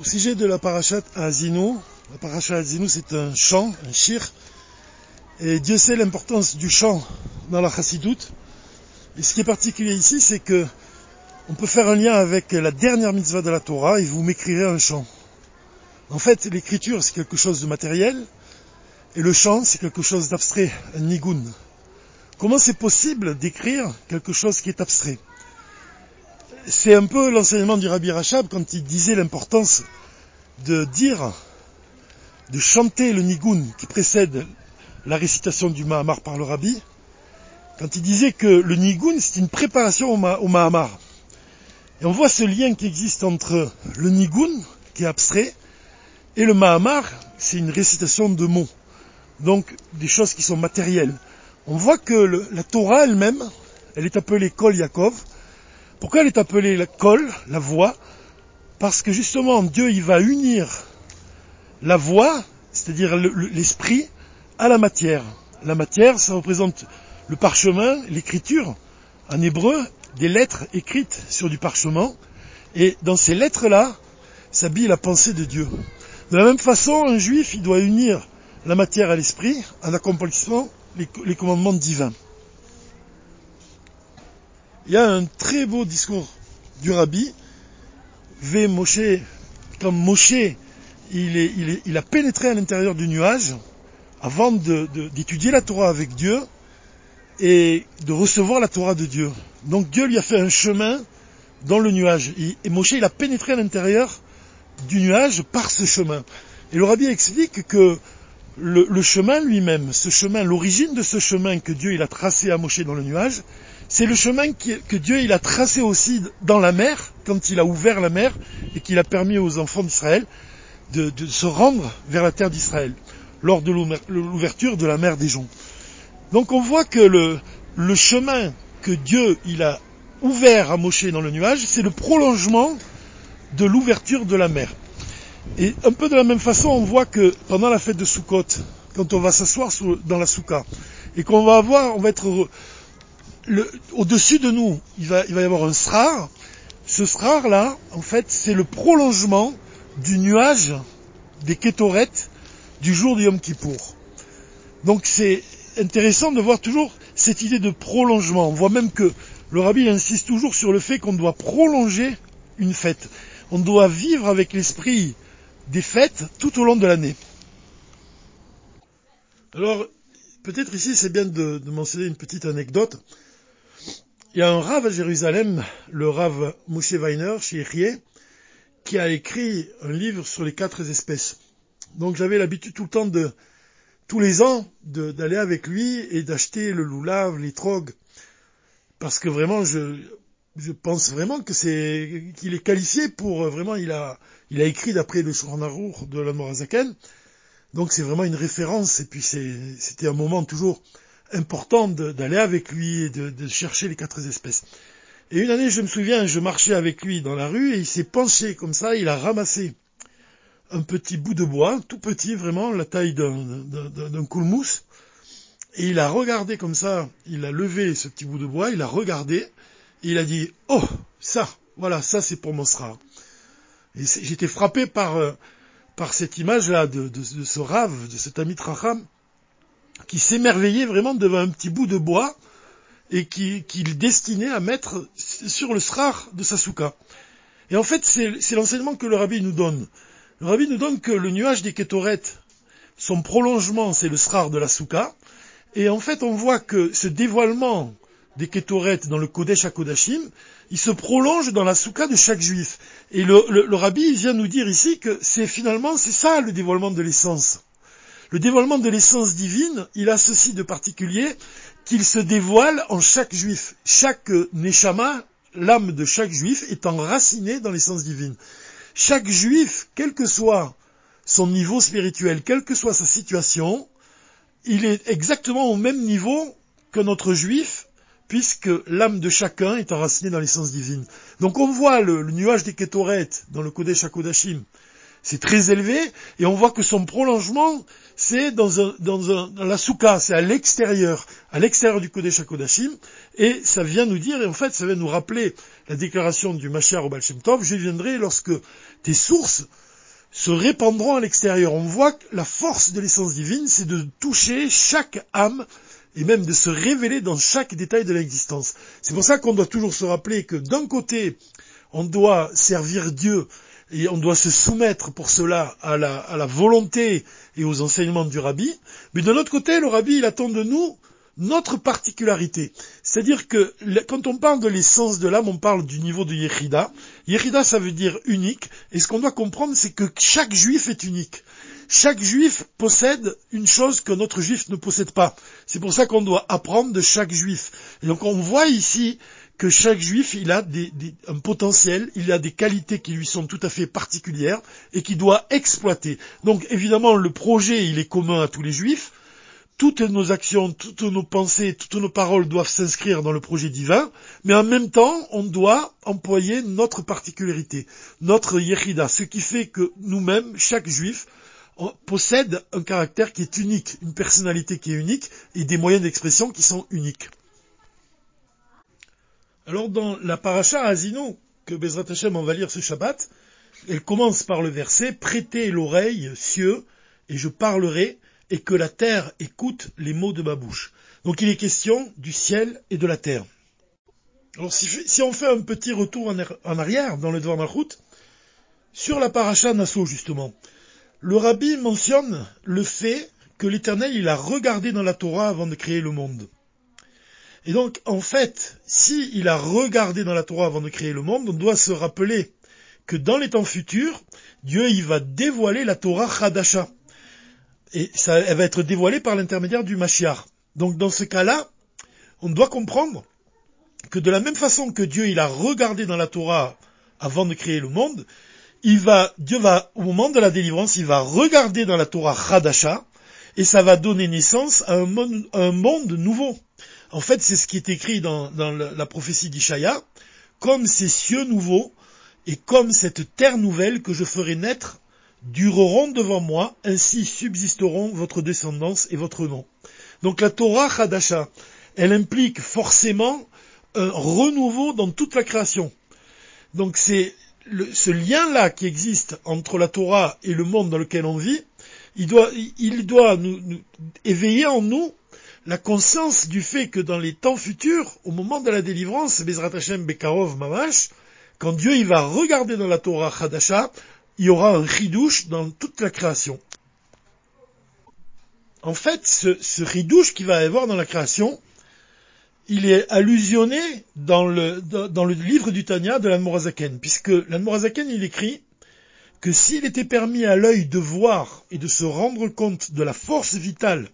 Au sujet de la parachat Azinu, la parachat Azinu c'est un chant, un shir, et Dieu sait l'importance du chant dans la chassidoute. Et ce qui est particulier ici, c'est que on peut faire un lien avec la dernière mitzvah de la Torah et vous m'écrirez un chant. En fait, l'écriture c'est quelque chose de matériel et le chant c'est quelque chose d'abstrait, un nigun. Comment c'est possible d'écrire quelque chose qui est abstrait? C'est un peu l'enseignement du Rabbi Rachab quand il disait l'importance de dire, de chanter le nigun qui précède la récitation du Mahamar par le Rabbi, quand il disait que le nigun c'est une préparation au, Mahamar. Et on voit ce lien qui existe entre le nigun, qui est abstrait, et le Mahamar, c'est une récitation de mots. Donc des choses qui sont matérielles. On voit que la Torah elle-même, elle est appelée Kol Yaakov, pourquoi elle est appelée la colle, la voix? Parce que justement, Dieu, il va unir la voix, c'est-à-dire l'esprit, à la matière. La matière, ça représente le parchemin, l'écriture, en hébreu, des lettres écrites sur du parchemin. Et dans ces lettres-là, s'habille la pensée de Dieu. De la même façon, un juif, il doit unir la matière à l'esprit en accomplissant les commandements divins. Il y a un très beau discours du rabbi, V. Moshe, comme Moshe, il, a pénétré à l'intérieur du nuage avant d'étudier la Torah avec Dieu et de recevoir la Torah de Dieu. Donc Dieu lui a fait un chemin dans le nuage. Et Moshe, il a pénétré à l'intérieur du nuage par ce chemin. Et le rabbi explique que le, chemin lui-même, ce chemin, l'origine de ce chemin que Dieu il a tracé à Moshe dans le nuage, c'est le chemin que Dieu il a tracé aussi dans la mer, quand il a ouvert la mer et qu'il a permis aux enfants d'Israël de, se rendre vers la terre d'Israël, lors de l'ouverture de la mer des joncs. Donc on voit que le, le chemin que Dieu il a ouvert à Moshe dans le nuage, c'est le prolongement de l'ouverture de la mer. Et un peu de la même façon, on voit que pendant la fête de Sukkot, quand on va s'asseoir dans la souka, et qu'on va avoir, on va être au-dessus de nous, il va, y avoir un srar. Ce srar là, en fait, c'est le prolongement du nuage des kétorettes du jour du Yom Kippour. Donc c'est intéressant de voir toujours cette idée de prolongement. On voit même que le rabbi insiste toujours sur le fait qu'on doit prolonger une fête. On doit vivre avec l'esprit des fêtes tout au long de l'année. Alors, peut-être ici c'est bien de mentionner une petite anecdote. Il y a un rave à Jérusalem, le rave Moshe Weiner, chez qui a écrit un livre sur les quatre espèces. Donc j'avais l'habitude tout le temps de, tous les ans, d'aller avec lui et d'acheter le loulav, les trogues, parce que vraiment, je, je pense vraiment que c'est, qu'il est qualifié pour, euh, vraiment, il a, il a écrit d'après le Shuranarour de la Morazaken, donc c'est vraiment une référence, et puis c'était un moment toujours important d'aller avec lui et de, chercher les quatre espèces. Et une année, je me souviens, je marchais avec lui dans la rue et il s'est penché comme ça, il a ramassé un petit bout de bois, tout petit vraiment, la taille d'un coulmousse, et il a regardé comme ça, il a levé ce petit bout de bois, il a regardé, il a dit, oh, ça, voilà, ça c'est pour mon Et j'étais frappé par, euh, par cette image-là de, ce rave, de cet ami Tracham, qui s'émerveillait vraiment devant un petit bout de bois et qu'il destinait à mettre sur le srar de Sasuka. Et en fait, c'est l'enseignement que le rabbi nous donne. Le rabbi nous donne que le nuage des Ketorettes, son prolongement, c'est le srar de la souka. Et en fait, on voit que ce dévoilement des Ketorettes dans le Kodesh HaKodashim, il se prolonge dans la souka de chaque juif. Et le, le rabbi vient nous dire ici que c'est finalement, c'est ça le dévoilement de l'essence. Le dévoilement de l'essence divine, il a ceci de particulier qu'il se dévoile en chaque juif. Chaque neshama, l'âme de chaque juif, est enracinée dans l'essence divine. Chaque juif, quel que soit son niveau spirituel, quelle que soit sa situation, il est exactement au même niveau que notre juif, puisque l'âme de chacun est enracinée dans l'essence divine. Donc on voit le, nuage des Ketorettes dans le Kodesh HaKodashim, c'est très élevé, et on voit que son prolongement, c'est dans, un, dans, un, dans la souka, c'est à l'extérieur, à l'extérieur du Kodesh HaKodashim, et ça vient nous dire, et en fait, ça vient nous rappeler la déclaration du Mashiach au Baal Tov, je viendrai lorsque tes sources se répandront à l'extérieur. On voit que la force de l'essence divine, c'est de toucher chaque âme et même de se révéler dans chaque détail de l'existence. C'est pour ça qu'on doit toujours se rappeler que d'un côté, on doit servir Dieu et on doit se soumettre pour cela à la, volonté et aux enseignements du rabbi, mais de l'autre côté, le rabbi, il attend de nous notre particularité. C'est-à-dire que quand on parle de l'essence de l'âme, on parle du niveau de Yechida. Yechida, ça veut dire unique, et ce qu'on doit comprendre, c'est que chaque juif est unique. Chaque juif possède une chose que notre juif ne possède pas. C'est pour ça qu'on doit apprendre de chaque juif. Et donc on voit ici que chaque juif, il a un potentiel, il a des qualités qui lui sont tout à fait particulières et qu'il doit exploiter. Donc évidemment, le projet, il est commun à tous les juifs. Toutes nos actions, toutes nos pensées, toutes nos paroles doivent s'inscrire dans le projet divin, mais en même temps, on doit employer notre particularité, notre yechida, ce qui fait que nous-mêmes, chaque juif, possède un caractère qui est unique, une personnalité qui est unique et des moyens d'expression qui sont uniques. Alors dans la paracha Azino que Bezrat Hashem en va lire ce Shabbat, elle commence par le verset Prêtez l'oreille, cieux, et je parlerai, et que la terre écoute les mots de ma bouche. Donc il est question du ciel et de la terre. Alors si, on fait un petit retour en, arrière dans le Dvar route, sur la paracha Nassau justement, le rabbi mentionne le fait que l'Éternel, il a regardé dans la Torah avant de créer le monde. Et donc, en fait, si il a regardé dans la Torah avant de créer le monde, on doit se rappeler que dans les temps futurs, Dieu, il va dévoiler la Torah Hadasha. Et ça, elle va être dévoilée par l'intermédiaire du Mashiach. Donc, dans ce cas-là, on doit comprendre que de la même façon que Dieu, il a regardé dans la Torah avant de créer le monde, il va, Dieu va, au moment de la délivrance, il va regarder dans la Torah Hadasha, et ça va donner naissance à un monde, un monde nouveau. En fait, c'est ce qui est écrit dans, dans la prophétie d'Ishaya, comme ces cieux nouveaux, et comme cette terre nouvelle que je ferai naître, dureront devant moi, ainsi subsisteront votre descendance et votre nom. Donc la Torah Hadasha, elle implique forcément un renouveau dans toute la création. Donc c'est ce lien-là qui existe entre la Torah et le monde dans lequel on vit, il doit, nous, éveiller en nous la conscience du fait que dans les temps futurs, au moment de la délivrance, Bezrat Hashem Bekarov Mamash, quand Dieu va regarder dans la Torah Hadasha, il y aura un ridouche dans toute la création. En fait, ce, ce ridouche qu'il va y avoir dans la création, il est allusionné dans le, livre du Tanya de l'Anmorazaken, puisque l'Anmorazaken, il écrit que s'il était permis à l'œil de voir et de se rendre compte de la force vitale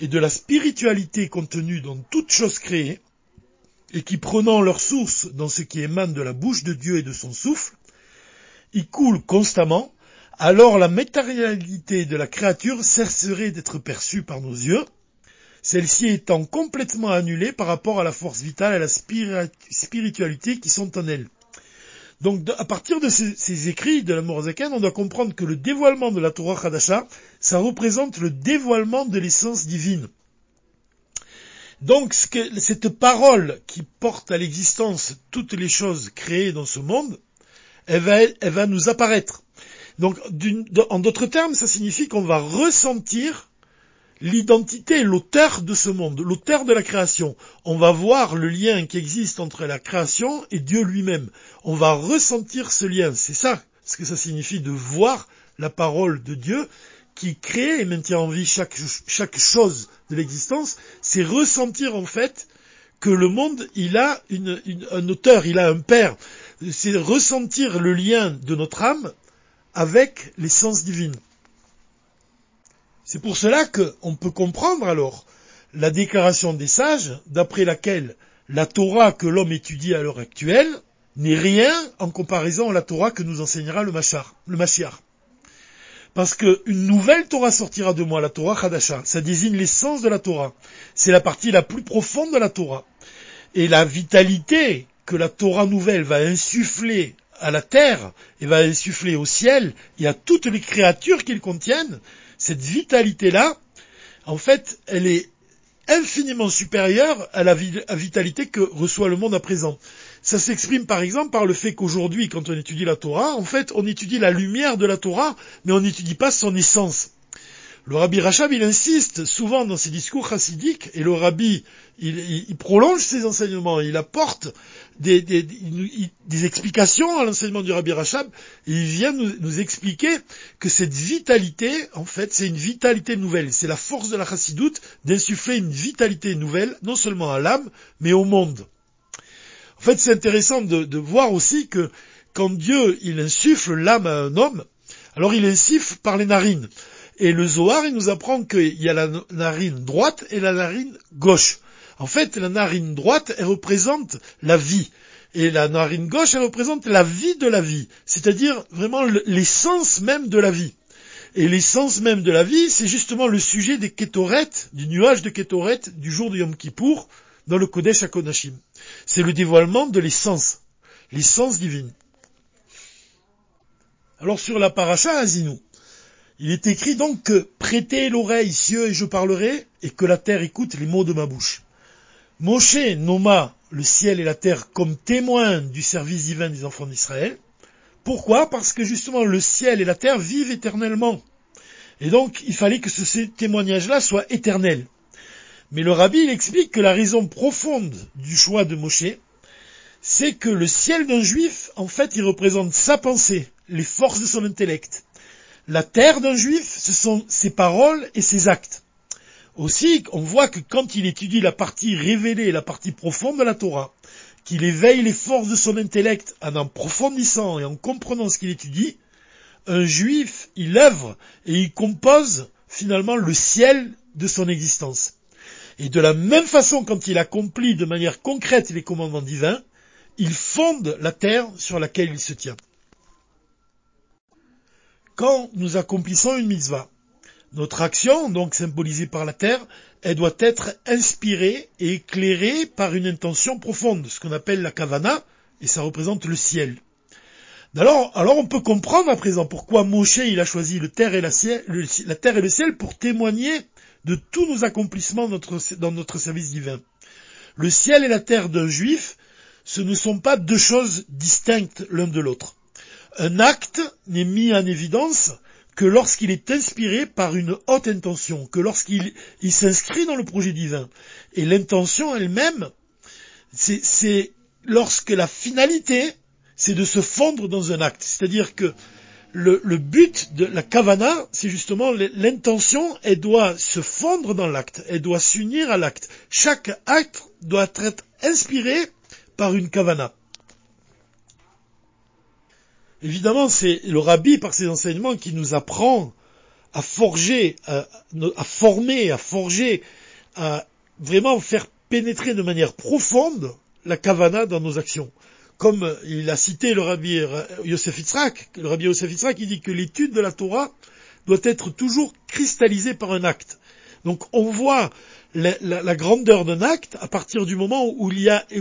et de la spiritualité contenue dans toute chose créée, et qui prenant leur source dans ce qui émane de la bouche de Dieu et de son souffle, y coule constamment, alors la matérialité de la créature cesserait d'être perçue par nos yeux, celle-ci étant complètement annulée par rapport à la force vitale et à la spiritualité qui sont en elle. Donc, à partir de ces, écrits de la Morazaken, on doit comprendre que le dévoilement de la Torah Hadasha, ça représente le dévoilement de l'essence divine. Donc, cette parole qui porte à l'existence toutes les choses créées dans ce monde, va, elle va nous apparaître. Donc, en d'autres termes, ça signifie qu'on va ressentir l'identité, l'auteur de ce monde, l'auteur de la création. On va voir le lien qui existe entre la création et Dieu lui-même. On va ressentir ce lien. C'est ça ce que ça signifie de voir la parole de Dieu qui crée et maintient en vie chaque, chose de l'existence. C'est ressentir en fait que le monde, il a un auteur, il a un père. C'est ressentir le lien de notre âme avec l'essence divine. C'est pour cela qu'on peut comprendre alors la déclaration des sages d'après laquelle la Torah que l'homme étudie à l'heure actuelle n'est rien en comparaison à la Torah que nous enseignera le Machar, le Mashiach. Parce qu'une nouvelle Torah sortira de moi, la Torah Hadasha. Ça désigne l'essence de la Torah. C'est la partie la plus profonde de la Torah. Et la vitalité que la Torah nouvelle va insuffler à la terre et va insuffler au ciel et à toutes les créatures qu'ils contiennent, cette vitalité-là, en fait, elle est infiniment supérieure à la vitalité que reçoit le monde à présent. Ça s'exprime par exemple par le fait qu'aujourd'hui, quand on étudie la Torah, en fait, on étudie la lumière de la Torah, mais on n'étudie pas son essence. Le rabbi Rachab, il insiste souvent dans ses discours chassidiques, et le rabbi, il, prolonge ses enseignements, il apporte des, explications à l'enseignement du rabbi Rachab, et il vient nous, expliquer que cette vitalité, en fait, c'est une vitalité nouvelle. C'est la force de la chassidoute d'insuffler une vitalité nouvelle, non seulement à l'âme, mais au monde. En fait, c'est intéressant de, de voir aussi que quand Dieu, il insuffle l'âme à un homme, alors il insuffle par les narines. Et le Zohar, il nous apprend qu'il y a la narine droite et la narine gauche. En fait, la narine droite, elle représente la vie. Et la narine gauche, elle représente la vie de la vie. C'est-à-dire vraiment l'essence même de la vie. Et l'essence même de la vie, c'est justement le sujet des Ketoret, du nuage de Ketoret du jour de Yom Kippour, dans le Kodesh HaKodashim. C'est le dévoilement de l'essence, l'essence divine. Alors sur la paracha Azinou, il est écrit donc que prêtez l'oreille, cieux, et je parlerai, et que la terre écoute les mots de ma bouche. Moshe nomma le ciel et la terre comme témoins du service divin des enfants d'Israël. Pourquoi? Parce que justement le ciel et la terre vivent éternellement. Et donc il fallait que ce témoignage-là soit éternel. Mais le rabbi explique que la raison profonde du choix de Moshe, c'est que le ciel d'un juif, en fait, il représente sa pensée, les forces de son intellect. La terre d'un juif, ce sont ses paroles et ses actes. Aussi, on voit que quand il étudie la partie révélée, la partie profonde de la Torah, qu'il éveille les forces de son intellect en en profondissant et en comprenant ce qu'il étudie, un juif, il œuvre et il compose finalement le ciel de son existence. Et de la même façon, quand il accomplit de manière concrète les commandements divins, il fonde la terre sur laquelle il se tient quand nous accomplissons une mitzvah. Notre action, donc symbolisée par la terre, elle doit être inspirée et éclairée par une intention profonde, ce qu'on appelle la kavana, et ça représente le ciel. Alors, alors on peut comprendre à présent pourquoi Moshe il a choisi la terre et le ciel pour témoigner de tous nos accomplissements dans notre service divin. Le ciel et la terre d'un juif, ce ne sont pas deux choses distinctes l'un de l'autre. Un acte n'est mis en évidence que lorsqu'il est inspiré par une haute intention, que lorsqu'il s'inscrit dans le projet divin. Et l'intention elle-même, c'est lorsque la finalité, c'est de se fondre dans un acte. C'est-à-dire que le, but de la kavana, c'est justement l'intention, elle doit se fondre dans l'acte, elle doit s'unir à l'acte. Chaque acte doit être inspiré par une kavana. Évidemment, c'est le rabbi, par ses enseignements, qui nous apprend à forger, à, former, à forger, à vraiment faire pénétrer de manière profonde la kavana dans nos actions. Comme il a cité le rabbi Yosef Yitzhak, le rabbi Yosef Yitzhak, il dit que l'étude de la Torah doit être toujours cristallisée par un acte. Donc on voit la, grandeur d'un acte à partir du moment où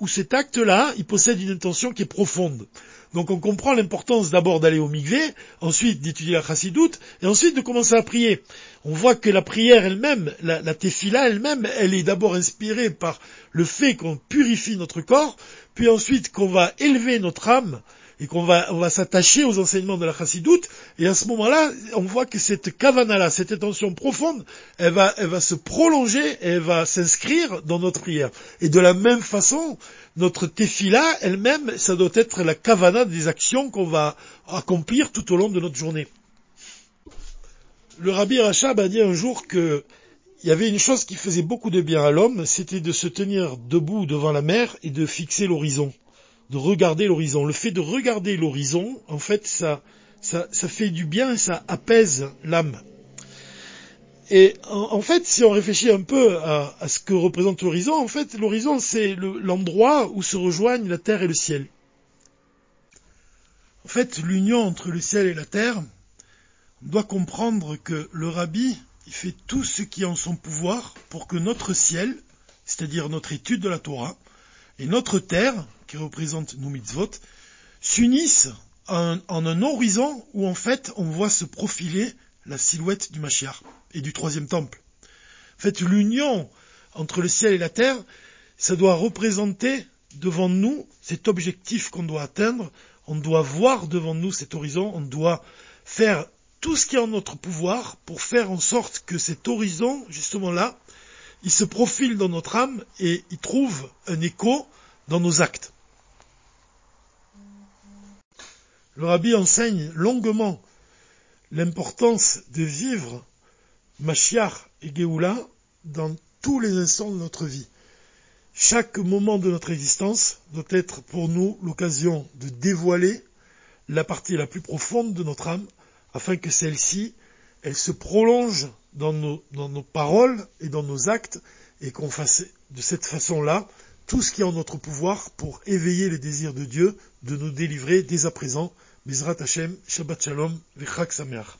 où cet acte-là, il possède une intention qui est profonde. Donc on comprend l'importance d'abord d'aller au mikvé, ensuite d'étudier la chassidoute, et ensuite de commencer à prier. On voit que la prière elle-même, la, la tefila elle-même, elle est d'abord inspirée par le fait qu'on purifie notre corps, puis ensuite qu'on va élever notre âme, et qu'on va, on va s'attacher aux enseignements de la chassidoute, et à ce moment-là, on voit que cette kavana-là, cette intention profonde, elle va, se prolonger, et elle va s'inscrire dans notre prière. Et de la même façon, notre tefila elle-même, ça doit être la kavana des actions qu'on va accomplir tout au long de notre journée. Le rabbi Rachab a dit un jour que il y avait une chose qui faisait beaucoup de bien à l'homme, c'était de se tenir debout devant la mer et de fixer l'horizon, de regarder l'horizon. Le fait de regarder l'horizon, en fait, ça, ça, ça fait du bien ça apaise l'âme. Et en, fait, si on réfléchit un peu à, ce que représente l'horizon, en fait, l'horizon, c'est l'endroit où se rejoignent la terre et le ciel. En fait, l'union entre le ciel et la terre, on doit comprendre que le rabbi, il fait tout ce qui est en son pouvoir pour que notre ciel, c'est-à-dire notre étude de la Torah, et notre terre, qui représente nos mitzvot, s'unissent en, un horizon où en fait on voit se profiler la silhouette du Mashiach et du troisième temple. En fait, l'union entre le ciel et la terre, ça doit représenter devant nous cet objectif qu'on doit atteindre, on doit voir devant nous cet horizon, on doit faire tout ce qui est en notre pouvoir pour faire en sorte que cet horizon, justement là, il se profile dans notre âme et il trouve un écho dans nos actes. Le rabbi enseigne longuement l'importance de vivre Mashiach et Géoula dans tous les instants de notre vie. Chaque moment de notre existence doit être pour nous l'occasion de dévoiler la partie la plus profonde de notre âme afin que celle-ci, elle se prolonge dans nos, dans nos paroles et dans nos actes et qu'on fasse de cette façon-là tout ce qui est en notre pouvoir pour éveiller les désirs de Dieu, de nous délivrer dès à présent. בעזרת השם, שבת שלום וחג שמח.